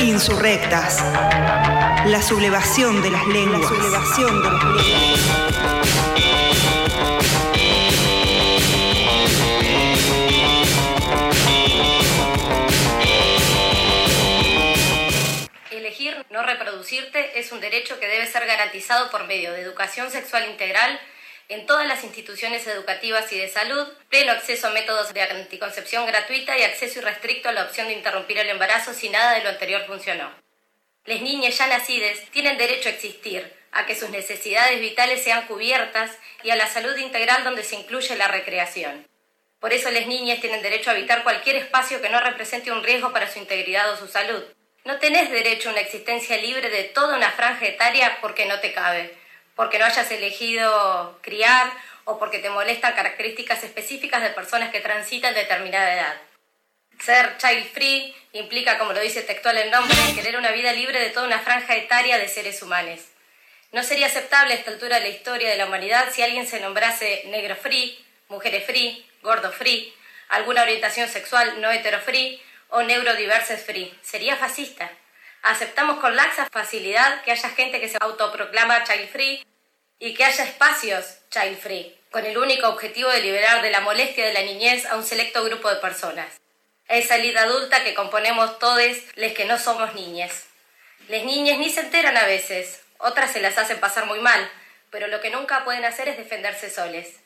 Insurrectas. La sublevación de las lenguas. La sublevación de las lenguas. Elegir no reproducirte es un derecho que debe ser garantizado por medio de educación sexual integral en todas las instituciones educativas y de salud, pleno acceso a métodos de anticoncepción gratuita y acceso irrestricto a la opción de interrumpir el embarazo si nada de lo anterior funcionó. Las niñas ya nacidas tienen derecho a existir, a que sus necesidades vitales sean cubiertas y a la salud integral donde se incluye la recreación. Por eso las niñas tienen derecho a habitar cualquier espacio que no represente un riesgo para su integridad o su salud. No tenés derecho a una existencia libre de toda una franja etaria porque no te cabe, porque no hayas elegido criar o porque te molestan características específicas de personas que transitan determinada edad. Ser child free implica, como lo dice textual el nombre, querer una vida libre de toda una franja etaria de seres humanos. No sería aceptable a esta altura de la historia de la humanidad si alguien se nombrase negro free, mujeres free, gordo free, alguna orientación sexual no hetero free o neurodiverses free. Sería fascista. Aceptamos con laxa facilidad que haya gente que se autoproclama child free y que haya espacios child free, con el único objetivo de liberar de la molestia de la niñez a un selecto grupo de personas. Esa elite adulta que componemos todos les que no somos niñas. Las niñas ni se enteran a veces, otras se las hacen pasar muy mal, pero lo que nunca pueden hacer es defenderse soles.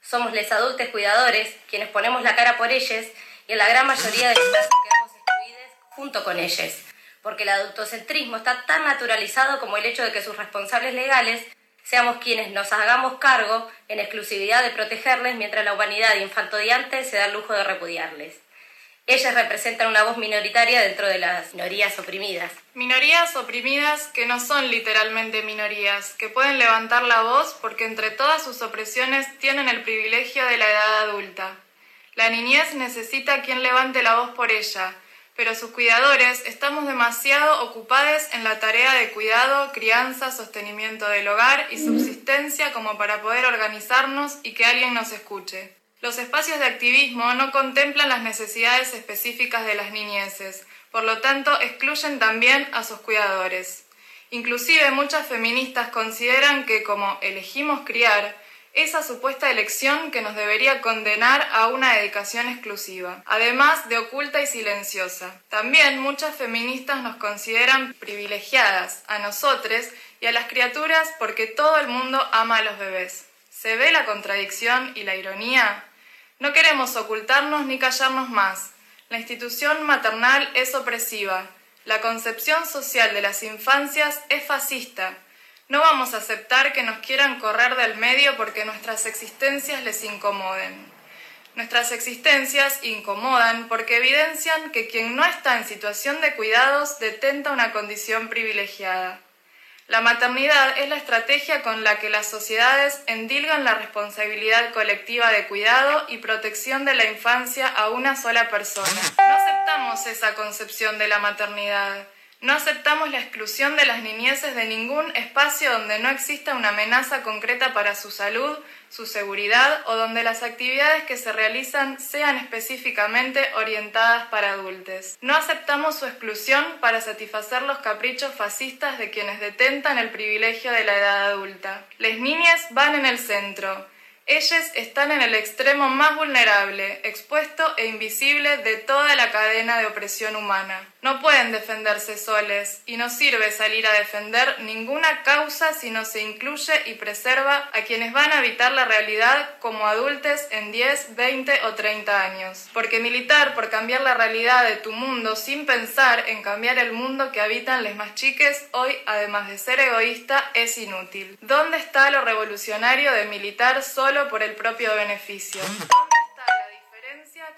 Somos les adultos cuidadores quienes ponemos la cara por ellas y en la gran mayoría de los casos quedamos excluidos junto con ellas, porque el adultocentrismo está tan naturalizado como el hecho de que sus responsables legales seamos quienes nos hagamos cargo en exclusividad de protegerles mientras la humanidad infantodiante se da el lujo de repudiarles. Ellas representan una voz minoritaria dentro de las minorías oprimidas. Minorías oprimidas que no son literalmente minorías, que pueden levantar la voz porque entre todas sus opresiones tienen el privilegio de la edad adulta. La niñez necesita quien levante la voz por ella, pero sus cuidadores estamos demasiado ocupados en la tarea de cuidado, crianza, sostenimiento del hogar y subsistencia como para poder organizarnos y que alguien nos escuche. Los espacios de activismo no contemplan las necesidades específicas de las niñeces, por lo tanto excluyen también a sus cuidadores. Inclusive muchas feministas consideran que como elegimos criar, esa supuesta elección que nos debería condenar a una dedicación exclusiva, además de oculta y silenciosa. También muchas feministas nos consideran privilegiadas, a nosotros y a las criaturas porque todo el mundo ama a los bebés. ¿Se ve la contradicción y la ironía? No queremos ocultarnos ni callarnos más. La institución maternal es opresiva. La concepción social de las infancias es fascista. No vamos a aceptar que nos quieran correr del medio porque nuestras existencias les incomoden. Nuestras existencias incomodan porque evidencian que quien no está en situación de cuidados detenta una condición privilegiada. La maternidad es la estrategia con la que las sociedades endilgan la responsabilidad colectiva de cuidado y protección de la infancia a una sola persona. No aceptamos esa concepción de la maternidad. No aceptamos la exclusión de las niñeces de ningún espacio donde no exista una amenaza concreta para su salud, su seguridad o donde las actividades que se realizan sean específicamente orientadas para adultos. No aceptamos su exclusión para satisfacer los caprichos fascistas de quienes detentan el privilegio de la edad adulta. Las niñas van en el centro. Ellas están en el extremo más vulnerable, expuesto e invisible de toda la cadena de opresión humana. No pueden defenderse soles y no sirve salir a defender ninguna causa si no se incluye y preserva a quienes van a habitar la realidad como adultos en 10, 20 o 30 años. Porque militar por cambiar la realidad de tu mundo sin pensar en cambiar el mundo que habitan les más chiques hoy, además de ser egoísta, es inútil. ¿Dónde está lo revolucionario de militar solo por el propio beneficio?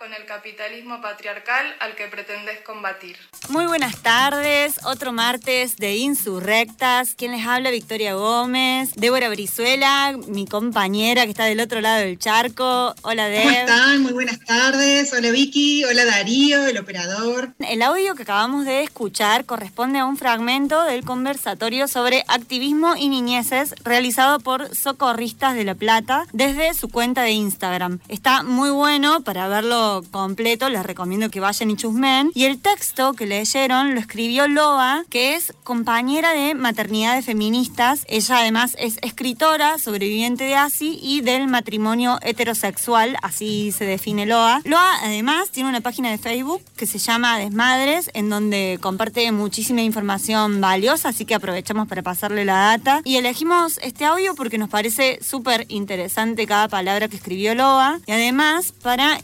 Con el capitalismo patriarcal al que pretendes combatir? Muy buenas tardes, otro martes de Insurrectas. Quien les habla, Victoria Gómez, Débora Brizuela, mi compañera que está del otro lado del charco. Hola, Deb. ¿Cómo están? Muy buenas tardes. Hola, Vicky. Hola, Darío, el operador. El audio que acabamos de escuchar corresponde a un fragmento del conversatorio sobre activismo y niñeces realizado por Socorristas de La Plata desde su cuenta de Instagram. Está muy bueno para verlo completo, les recomiendo que vayan y chusmen. Y el texto que le leyeron lo escribió Loa, que es compañera de maternidades feministas. Ella además es escritora, sobreviviente de ASI y del matrimonio heterosexual, así se define Loa. Loa además tiene una página de Facebook que se llama Desmadres, en donde comparte muchísima información valiosa, así que aprovechamos para pasarle la data. Y elegimos este audio porque nos parece súper interesante cada palabra que escribió Loa y además para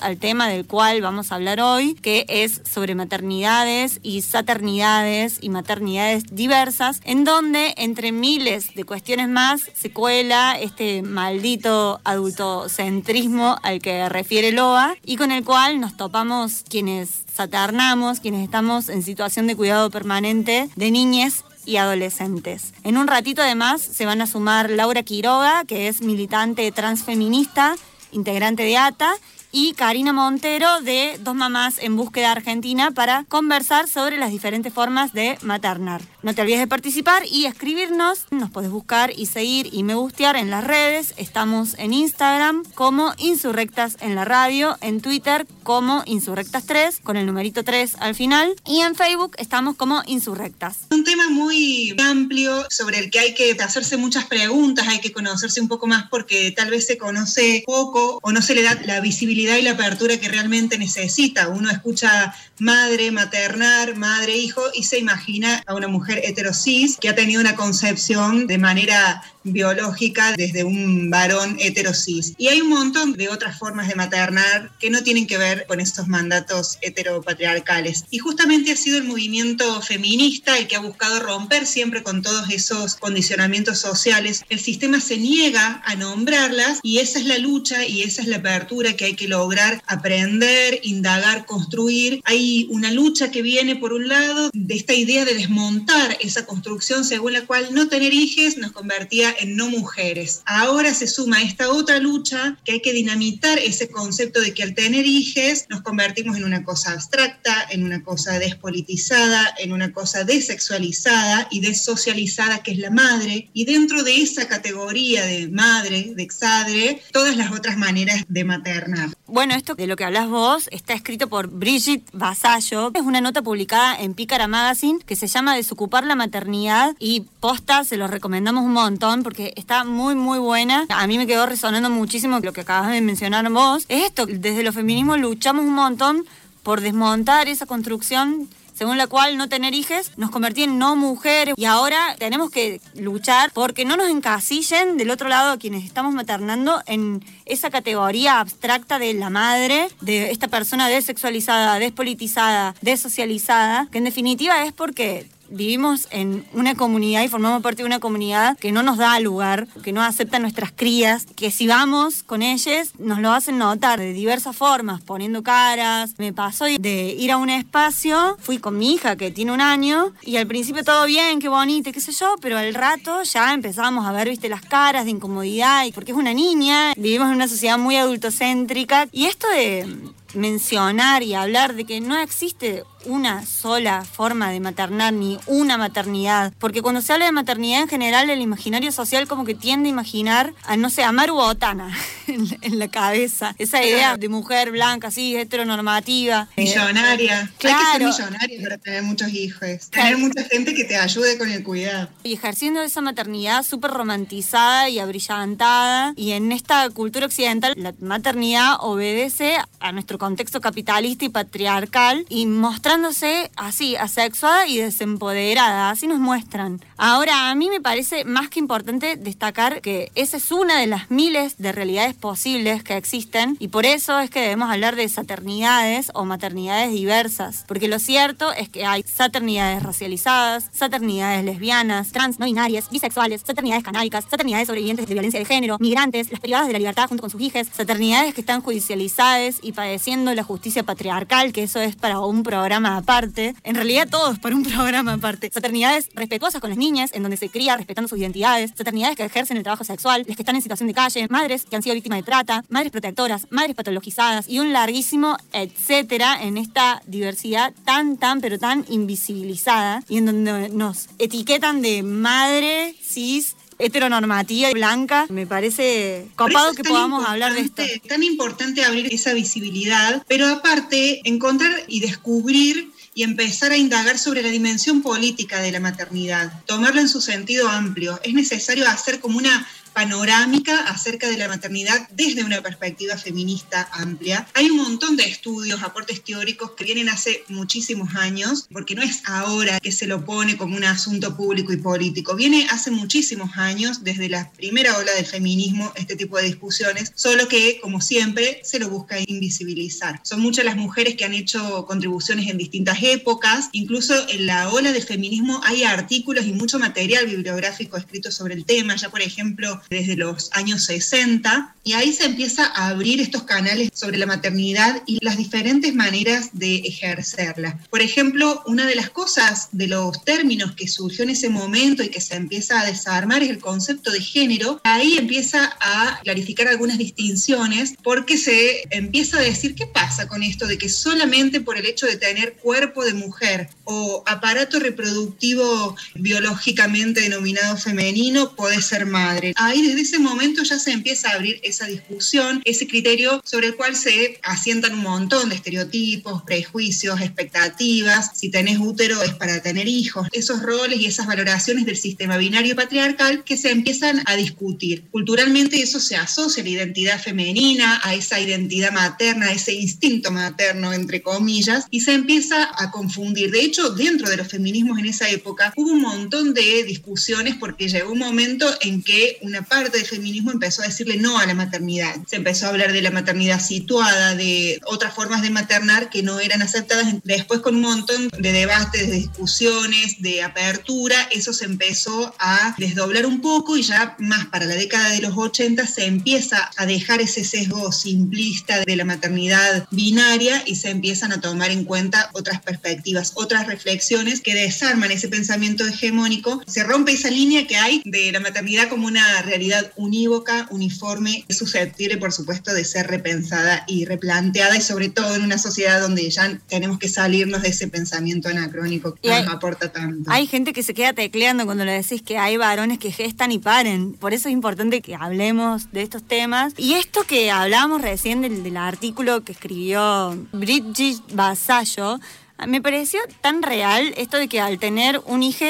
al tema del cual vamos a hablar hoy, que es sobre maternidades y saternidades y maternidades diversas, en donde entre miles de cuestiones más se cuela este maldito adultocentrismo al que refiere Loa y con el cual nos topamos quienes saternamos, quienes estamos en situación de cuidado permanente de niñas y adolescentes. En un ratito además se van a sumar Laura Quiroga, que es militante transfeminista, integrante de ATA, y Karina Montero de Dos Mamás en Búsqueda Argentina para conversar sobre las diferentes formas de maternar. No te olvides de participar y escribirnos. Nos puedes buscar y seguir y me gustear en las redes. Estamos en Instagram como Insurrectas en la radio, en Twitter como Insurrectas3 con el numerito 3 al final y en Facebook estamos como Insurrectas. Un tema muy amplio sobre el que hay que hacerse muchas preguntas, hay que conocerse un poco más porque tal vez se conoce poco o no se le da la visibilidad y la apertura que realmente necesita. Uno escucha madre, maternar, madre, hijo y se imagina a una mujer heterosis que ha tenido una concepción de manera biológica desde un varón heterosis. Y hay un montón de otras formas de maternar que no tienen que ver con estos mandatos heteropatriarcales. Y justamente ha sido el movimiento feminista el que ha buscado romper siempre con todos esos condicionamientos sociales. El sistema se niega a nombrarlas y esa es la lucha y esa es la apertura que hay que lograr aprender, indagar, construir. Hay una lucha que viene por un lado de esta idea de desmontar esa construcción según la cual no tener hijos nos convertía en no mujeres. Ahora se suma esta otra lucha que hay que dinamitar ese concepto de que al tener hijes nos convertimos en una cosa abstracta, en una cosa despolitizada, en una cosa desexualizada y desocializada que es la madre. Y dentro de esa categoría de madre, de exadre, todas las otras maneras de maternar. Bueno, esto de lo que hablas vos está escrito por Brigitte Vasallo. Es una nota publicada en Pícara Magazine que se llama Desocupar la maternidad y posta, se los recomendamos un montón porque está muy, muy buena. A mí me quedó resonando muchísimo lo que acabas de mencionar vos. Es esto, desde los feminismos luchamos un montón por desmontar esa construcción según la cual no tener hijos nos convertía en no mujeres y ahora tenemos que luchar porque no nos encasillen del otro lado a quienes estamos maternando en esa categoría abstracta de la madre, de esta persona desexualizada, despolitizada, desocializada, que en definitiva es porque vivimos en una comunidad y formamos parte de una comunidad que no nos da lugar, que no acepta nuestras crías, que si vamos con ellas nos lo hacen notar de diversas formas, poniendo caras. Me pasó de ir a un espacio, fui con mi hija que tiene un año y al principio todo bien, qué bonito, qué sé yo, pero al rato ya empezábamos a ver, viste, las caras de incomodidad porque es una niña, vivimos en una sociedad muy adultocéntrica y esto de mencionar y hablar de que no existe una sola forma de maternar ni una maternidad. Porque cuando se habla de maternidad en general, el imaginario social como que tiende a imaginar a, no sé, a Maru Botana en, la cabeza. Esa idea de mujer blanca, así, heteronormativa. Eh, millonaria. Claro. Hay que ser millonaria para tener muchos hijos. Tener mucha gente que te ayude con el cuidado. Y ejerciendo esa maternidad súper romantizada y abrillantada. Y en esta cultura occidental, la maternidad obedece a nuestro contexto capitalista y patriarcal y mostrar así, asexuada y desempoderada, así nos muestran. Ahora, a mí me parece más que importante destacar que esa es una de las miles de realidades posibles que existen y por eso es que debemos hablar de saternidades o maternidades diversas, porque lo cierto es que hay saternidades racializadas, saternidades lesbianas, trans, no binarias, bisexuales, saternidades canábicas, saternidades sobrevivientes de violencia de género, migrantes, las privadas de la libertad junto con sus hijas, saternidades que están judicializadas y padeciendo la justicia patriarcal, que eso es para un programa aparte. En realidad todo es para un programa aparte. Fraternidades respetuosas con las niñas, en donde se cría respetando sus identidades. Fraternidades que ejercen el trabajo sexual, las que están en situación de calle, madres que han sido víctimas de trata, madres protectoras, madres patologizadas y un larguísimo etcétera en esta diversidad tan, tan, pero tan invisibilizada y en donde nos etiquetan de madre, cis, heteronormativa y blanca. Me parece copado que podamos hablar de esto. Es tan importante abrir esa visibilidad, pero aparte encontrar y descubrir y empezar a indagar sobre la dimensión política de la maternidad, tomarla en su sentido amplio. Es necesario hacer como una panorámica acerca de la maternidad desde una perspectiva feminista amplia. Hay un montón de estudios, aportes teóricos que vienen hace muchísimos años, porque no es ahora que se lo pone como un asunto público y político. Viene hace muchísimos años, desde la primera ola del feminismo, este tipo de discusiones, solo que, como siempre, se lo busca invisibilizar. Son muchas las mujeres que han hecho contribuciones en distintas épocas, incluso en la ola del feminismo hay artículos y mucho material bibliográfico escrito sobre el tema, ya por ejemplo desde los años 60, y ahí se empieza a abrir estos canales sobre la maternidad y las diferentes maneras de ejercerla. Por ejemplo, una de las cosas de los términos que surgió en ese momento y que se empieza a desarmar es el concepto de género. Ahí empieza a clarificar algunas distinciones porque se empieza a decir qué pasa con esto de que solamente por el hecho de tener cuerpo de mujer o aparato reproductivo biológicamente denominado femenino puede ser madre ahí desde ese momento ya se empieza a abrir esa discusión, ese criterio sobre el cual se asientan un montón de estereotipos, prejuicios, expectativas. Si tenés útero es para tener hijos. Esos roles y esas valoraciones del sistema binario patriarcal que se empiezan a discutir. Culturalmente eso se asocia a la identidad femenina, a esa identidad materna, a ese instinto materno, entre comillas, y se empieza a confundir. De hecho, dentro de los feminismos en esa época hubo un montón de discusiones porque llegó un momento en que una parte del feminismo empezó a decirle no a la maternidad. Se empezó a hablar de la maternidad situada, de otras formas de maternar que no eran aceptadas. Después con un montón de debates, de discusiones, de apertura, eso se empezó a desdoblar un poco y ya más para la década de los 80 se empieza a dejar ese sesgo simplista de la maternidad binaria y se empiezan a tomar en cuenta otras perspectivas, otras reflexiones que desarman ese pensamiento hegemónico. Se rompe esa línea que hay de la maternidad como una realidad unívoca, uniforme, susceptible, por supuesto, de ser repensada y replanteada, y sobre todo en una sociedad donde ya tenemos que salirnos de ese pensamiento anacrónico que nos aporta tanto. Hay gente que se queda tecleando cuando le decís que hay varones que gestan y paren. Por eso es importante que hablemos de estos temas. Y esto que hablábamos recién del, del artículo que escribió Bridget Basallo, me pareció tan real esto de que al tener un hijo,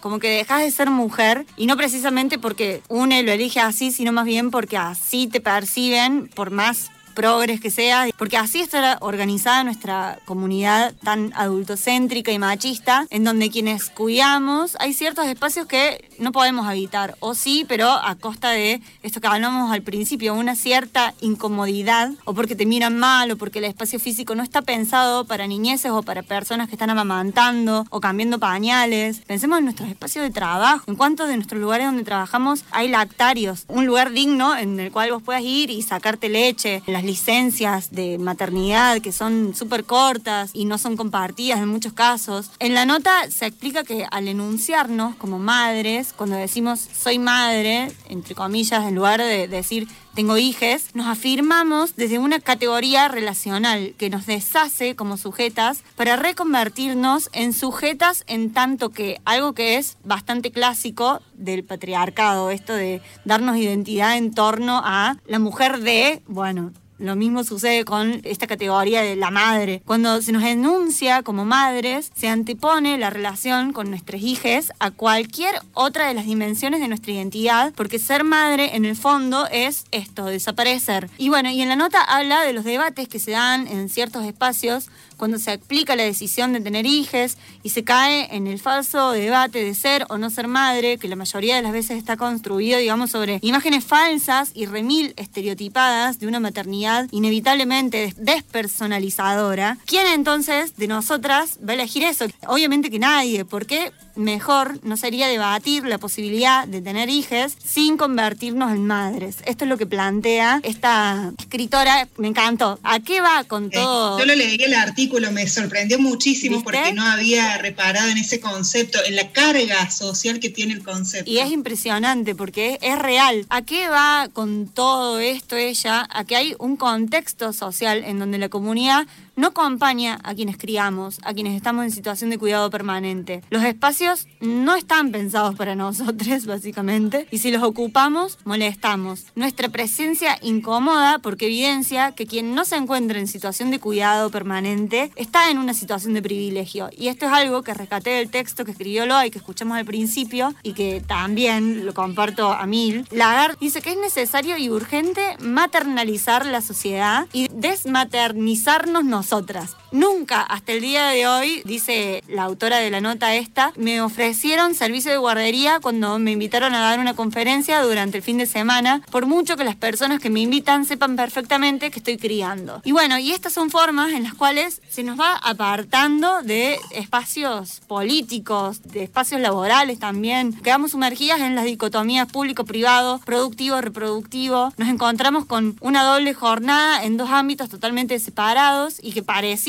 como que dejas de ser mujer, y no precisamente porque uno lo elige así, sino más bien porque así te perciben, por más progres que sea, porque así está organizada nuestra comunidad tan adultocéntrica y machista, en donde quienes cuidamos hay ciertos espacios que no podemos habitar, o sí, pero a costa de esto que hablamos al principio, una cierta incomodidad, o porque te miran mal, o porque el espacio físico no está pensado para niñeces o para personas que están amamantando o cambiando pañales. Pensemos en nuestros espacios de trabajo, en cuántos de nuestros lugares donde trabajamos hay lactarios, un lugar digno en el cual vos puedas ir y sacarte leche, las licencias de maternidad que son súper cortas y no son compartidas en muchos casos. En la nota se explica que al enunciarnos como madres, cuando decimos soy madre, entre comillas, en lugar de decir tengo hijes, nos afirmamos desde una categoría relacional que nos deshace como sujetas para reconvertirnos en sujetas en tanto que algo que es bastante clásico del patriarcado, esto de darnos identidad en torno a la mujer de, bueno, lo mismo sucede con esta categoría de la madre. Cuando se nos enuncia como madres, se antepone la relación con nuestros hijos a cualquier otra de las dimensiones de nuestra identidad, porque ser madre en el fondo es desaparecer. Y bueno, y en la nota habla de los debates que se dan en ciertos espacios cuando se explica la decisión de tener hijos y se cae en el falso debate de ser o no ser madre, que la mayoría de las veces está construido, digamos, sobre imágenes falsas y remil estereotipadas de una maternidad inevitablemente despersonalizadora. ¿Quién entonces de nosotras va a elegir eso? Obviamente que nadie. ¿Por qué? mejor no sería debatir la posibilidad de tener hijos sin convertirnos en madres. Esto es lo que plantea esta escritora. Me encantó. ¿A qué va con Eh, todo? yo lo leí el artículo, me sorprendió muchísimo ¿Viste? porque no había reparado en ese concepto, en la carga social que tiene el concepto. Y es impresionante porque es real. ¿A qué va con todo esto ella? A que hay un contexto social en donde la comunidad no acompaña a quienes criamos, a quienes estamos en situación de cuidado permanente. Los espacios no están pensados para nosotros, básicamente, y si los ocupamos, molestamos. Nuestra presencia incomoda porque evidencia que quien no se encuentra en situación de cuidado permanente está en una situación de privilegio. Y esto es algo que rescaté del texto que escribió Loa y que escuchamos al principio y que también lo comparto a mil. Lagarde dice que es necesario y urgente maternalizar la sociedad y desmaternizarnos nosotras. Nunca hasta el día de hoy, dice la autora de la nota esta, me ofrecieron servicio de guardería cuando me invitaron a dar una conferencia durante el fin de semana, por mucho que las personas que me invitan sepan perfectamente que estoy criando. Y bueno, y estas son formas en las cuales se nos va apartando de espacios políticos, de espacios laborales también. Quedamos sumergidas en las dicotomías público-privado, productivo-reproductivo. Nos encontramos con una doble jornada en dos ámbitos totalmente separados y que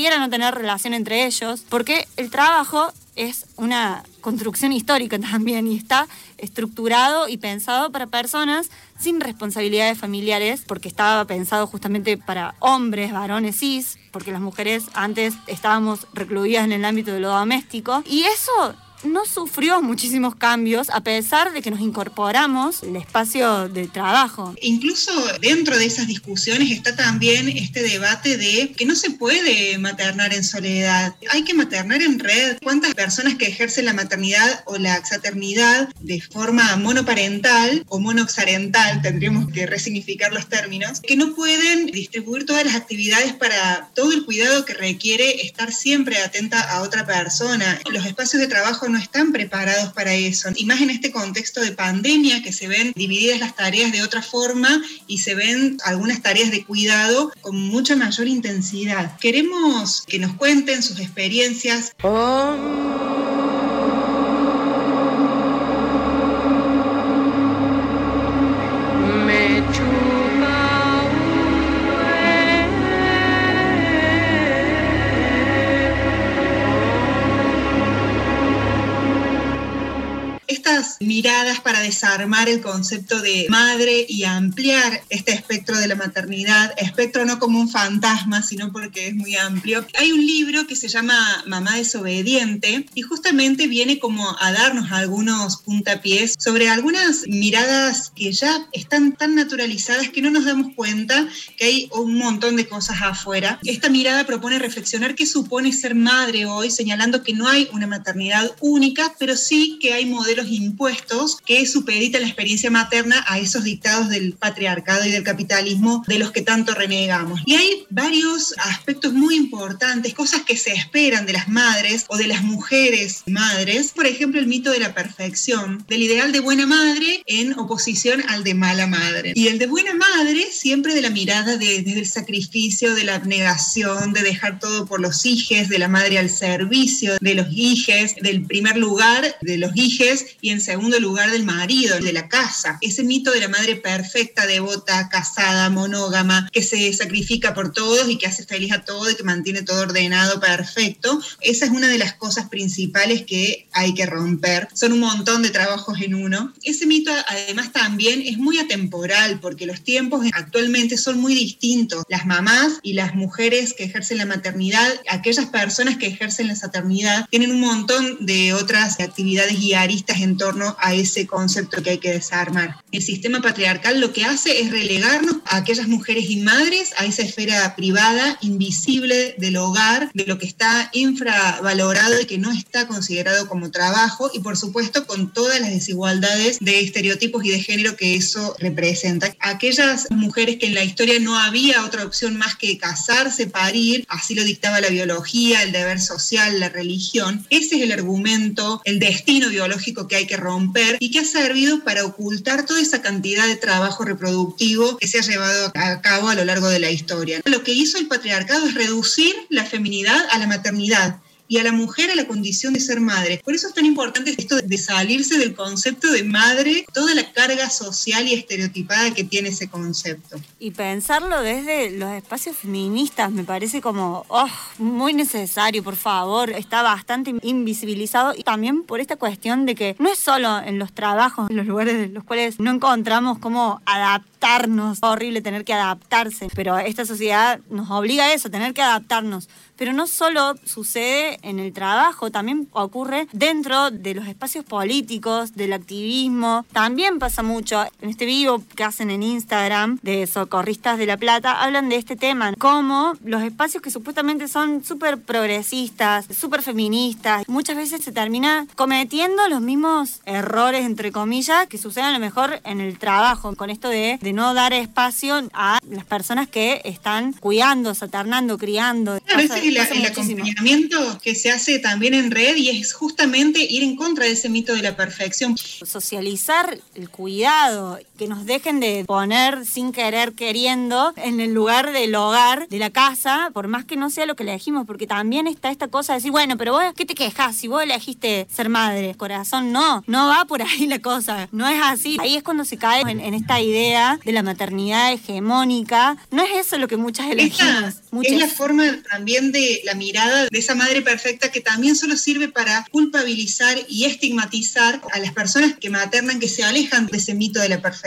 pareciera no tener relación entre ellos, porque el trabajo es una construcción histórica también y está estructurado y pensado para personas sin responsabilidades familiares, porque estaba pensado justamente para hombres, varones cis, porque las mujeres antes estábamos recluidas en el ámbito de lo doméstico. Y eso no sufrió muchísimos cambios a pesar de que nos incorporamos el espacio de trabajo. Incluso dentro de esas discusiones está también este debate de que no se puede maternar en soledad, hay que maternar en red. ¿Cuántas personas que ejercen la maternidad o la exaternidad de forma monoparental o monoxarental, tendríamos que resignificar los términos, que no pueden distribuir todas las actividades para todo el cuidado que requiere estar siempre atenta a otra persona? Los espacios de trabajo no están preparados para eso. Y más en este contexto de pandemia, que se ven divididas las tareas de otra forma y se ven algunas tareas de cuidado con mucha mayor intensidad. Queremos que nos cuenten sus experiencias. me miradas para desarmar el concepto de madre y ampliar este espectro de la maternidad, espectro no como un fantasma, sino porque es muy amplio. Hay un libro que se llama Mamá desobediente y justamente viene como a darnos algunos puntapiés sobre algunas miradas que ya están tan naturalizadas que no nos damos cuenta que hay un montón de cosas afuera. Esta mirada propone reflexionar qué supone ser madre hoy, señalando que no hay una maternidad única, pero sí que hay modelos impuestos que supeditan la experiencia materna a esos dictados del patriarcado y del capitalismo de los que tanto renegamos. Y hay varios aspectos muy importantes, cosas que se esperan de las madres o de las mujeres madres. Por ejemplo, el mito de la perfección, del ideal de buena madre en oposición al de mala madre. Y el de buena madre siempre de la mirada de, desde el sacrificio, de la abnegación, de dejar todo por los hijes, de la madre al servicio de los hijes, del primer lugar de los hijes y en segundo lugar del marido, de la casa. Ese mito de la madre perfecta, devota, casada, monógama, que se sacrifica por todos y que hace feliz a todo y que mantiene todo ordenado, perfecto. Esa es una de las cosas principales que hay que romper. Son un montón de trabajos en uno. Ese mito además también es muy atemporal porque los tiempos actualmente son muy distintos. Las mamás y las mujeres que ejercen la maternidad, aquellas personas que ejercen la paternidad, tienen un montón de otras actividades y aristas en torno a ese concepto que hay que desarmar. El sistema patriarcal lo que hace es relegarnos a aquellas mujeres y madres a esa esfera privada, invisible del hogar, de lo que está infravalorado y que no está considerado como trabajo y por supuesto con todas las desigualdades de estereotipos y de género que eso representa. Aquellas mujeres que en la historia no había otra opción más que casarse, parir, así lo dictaba la biología, el deber social, la religión, ese es el argumento, el destino biológico que hay que romper y que ha servido para ocultar toda esa cantidad de trabajo reproductivo que se ha llevado a cabo a lo largo de la historia. Lo que hizo el patriarcado es reducir la feminidad a la maternidad y a la mujer a la condición de ser madre. Por eso es tan importante esto de salirse del concepto de madre, toda la carga social y estereotipada que tiene ese concepto. Y pensarlo desde los espacios feministas me parece como oh, muy necesario, por favor. Está bastante invisibilizado y también por esta cuestión de que no es solo en los trabajos, en los lugares en los cuales no encontramos cómo adaptarnos. Es horrible tener que adaptarse, pero esta sociedad nos obliga a eso, tener que adaptarnos. Pero no solo sucede en el trabajo, también ocurre dentro de los espacios políticos, del activismo. También pasa mucho. En este vivo que hacen en Instagram de Socorristas de la Plata, hablan de este tema, como los espacios que supuestamente son súper progresistas, súper feministas, muchas veces se termina cometiendo los mismos errores, entre comillas, que suceden a lo mejor en el trabajo, con esto de, de no dar espacio a las personas que están cuidando, saternando, criando el, acompañamiento que se hace también en red y es justamente ir en contra de ese mito de la perfección. Socializar el cuidado, que nos dejen de poner sin querer queriendo en el lugar del hogar, de la casa, por más que no sea lo que elegimos, porque también está esta cosa de decir, bueno, pero vos, ¿qué te quejas si vos elegiste ser madre? Corazón, no, no va por ahí la cosa, no es así. Ahí es cuando se cae en, esta idea de la maternidad hegemónica. No es eso lo que muchas elegimos. Es la forma también de la mirada de esa madre perfecta que también solo sirve para culpabilizar y estigmatizar a las personas que maternan, que se alejan de ese mito de la perfección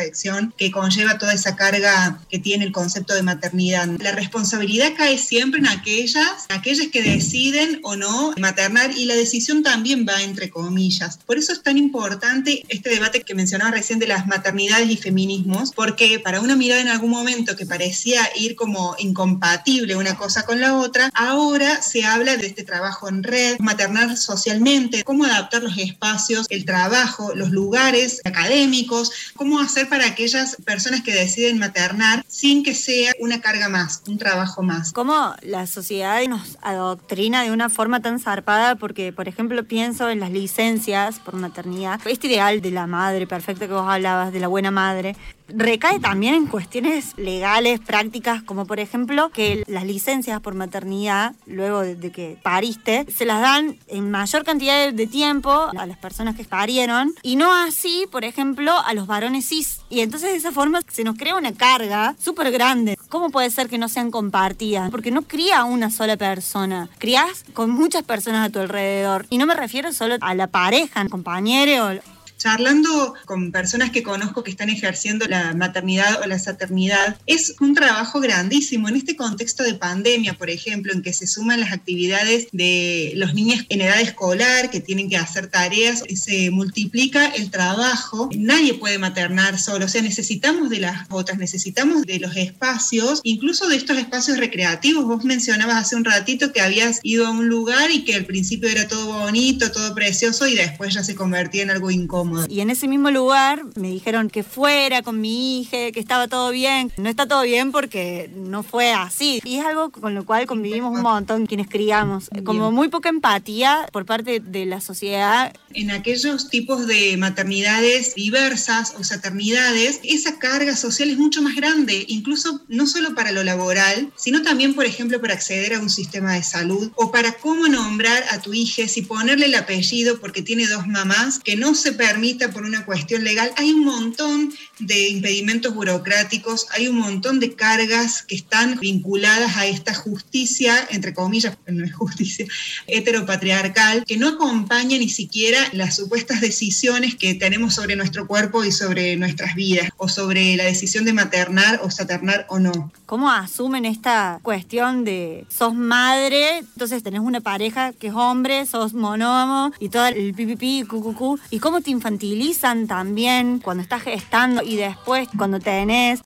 que conlleva toda esa carga que tiene el concepto de maternidad. La responsabilidad cae siempre en aquellas, aquellas que deciden o no maternar y la decisión también va entre comillas. Por eso es tan importante este debate que mencionaba recién de las maternidades y feminismos, porque para una mirada en algún momento que parecía ir como incompatible una cosa con la otra, ahora se habla de este trabajo en red, maternar socialmente, cómo adaptar los espacios, el trabajo, los lugares académicos, cómo hacer para aquellas personas que deciden maternar sin que sea una carga más, un trabajo más. Cómo la sociedad nos adoctrina de una forma tan zarpada porque, por ejemplo, pienso en las licencias por maternidad, este ideal de la madre perfecta que vos hablabas, de la buena madre, recae también en cuestiones legales, prácticas, como por ejemplo que las licencias por maternidad, luego de, que pariste, se las dan en mayor cantidad de tiempo a las personas que parieron y no así, por ejemplo, a los varones cis. Y entonces de esa forma se nos crea una carga súper grande. ¿Cómo puede ser que no sean compartidas? Porque no cría una sola persona, crías con muchas personas a tu alrededor. Y no me refiero solo a la pareja, compañero charlando con personas que conozco que están ejerciendo la maternidad o la saternidad, es un trabajo grandísimo. En este contexto de pandemia, por ejemplo, en que se suman las actividades de los niños en edad escolar que tienen que hacer tareas, se multiplica el trabajo. Nadie puede maternar solo, o sea, necesitamos de las otras, necesitamos de los espacios, incluso de estos espacios recreativos. Vos mencionabas hace un ratito que habías ido a un lugar y que al principio era todo bonito, todo precioso y después ya se convertía en algo incómodo. Y en ese mismo lugar me dijeron que fuera con mi hija, que estaba todo bien. No está todo bien porque no fue así. Y es algo con lo cual convivimos un montón quienes criamos. Como muy poca empatía por parte de la sociedad. En aquellos tipos de maternidades diversas o saternidades, esa carga social es mucho más grande, incluso no solo para lo laboral, sino también, por ejemplo, para acceder a un sistema de salud o para cómo nombrar a tu hija, si ponerle el apellido porque tiene dos mamás, que no se permite por una cuestión legal. Hay un montón de impedimentos burocráticos, hay un montón de cargas que están vinculadas a esta justicia, entre comillas, no es justicia, heteropatriarcal, que no acompaña ni siquiera las supuestas decisiones que tenemos sobre nuestro cuerpo y sobre nuestras vidas, o sobre la decisión de maternar o saternar o no. ¿Cómo asumen esta cuestión de sos madre, entonces tenés una pareja que es hombre, sos monógamo y todo el pipipi, cucucú, y cómo te infantilizan también cuando estás gestando y después cuando tenés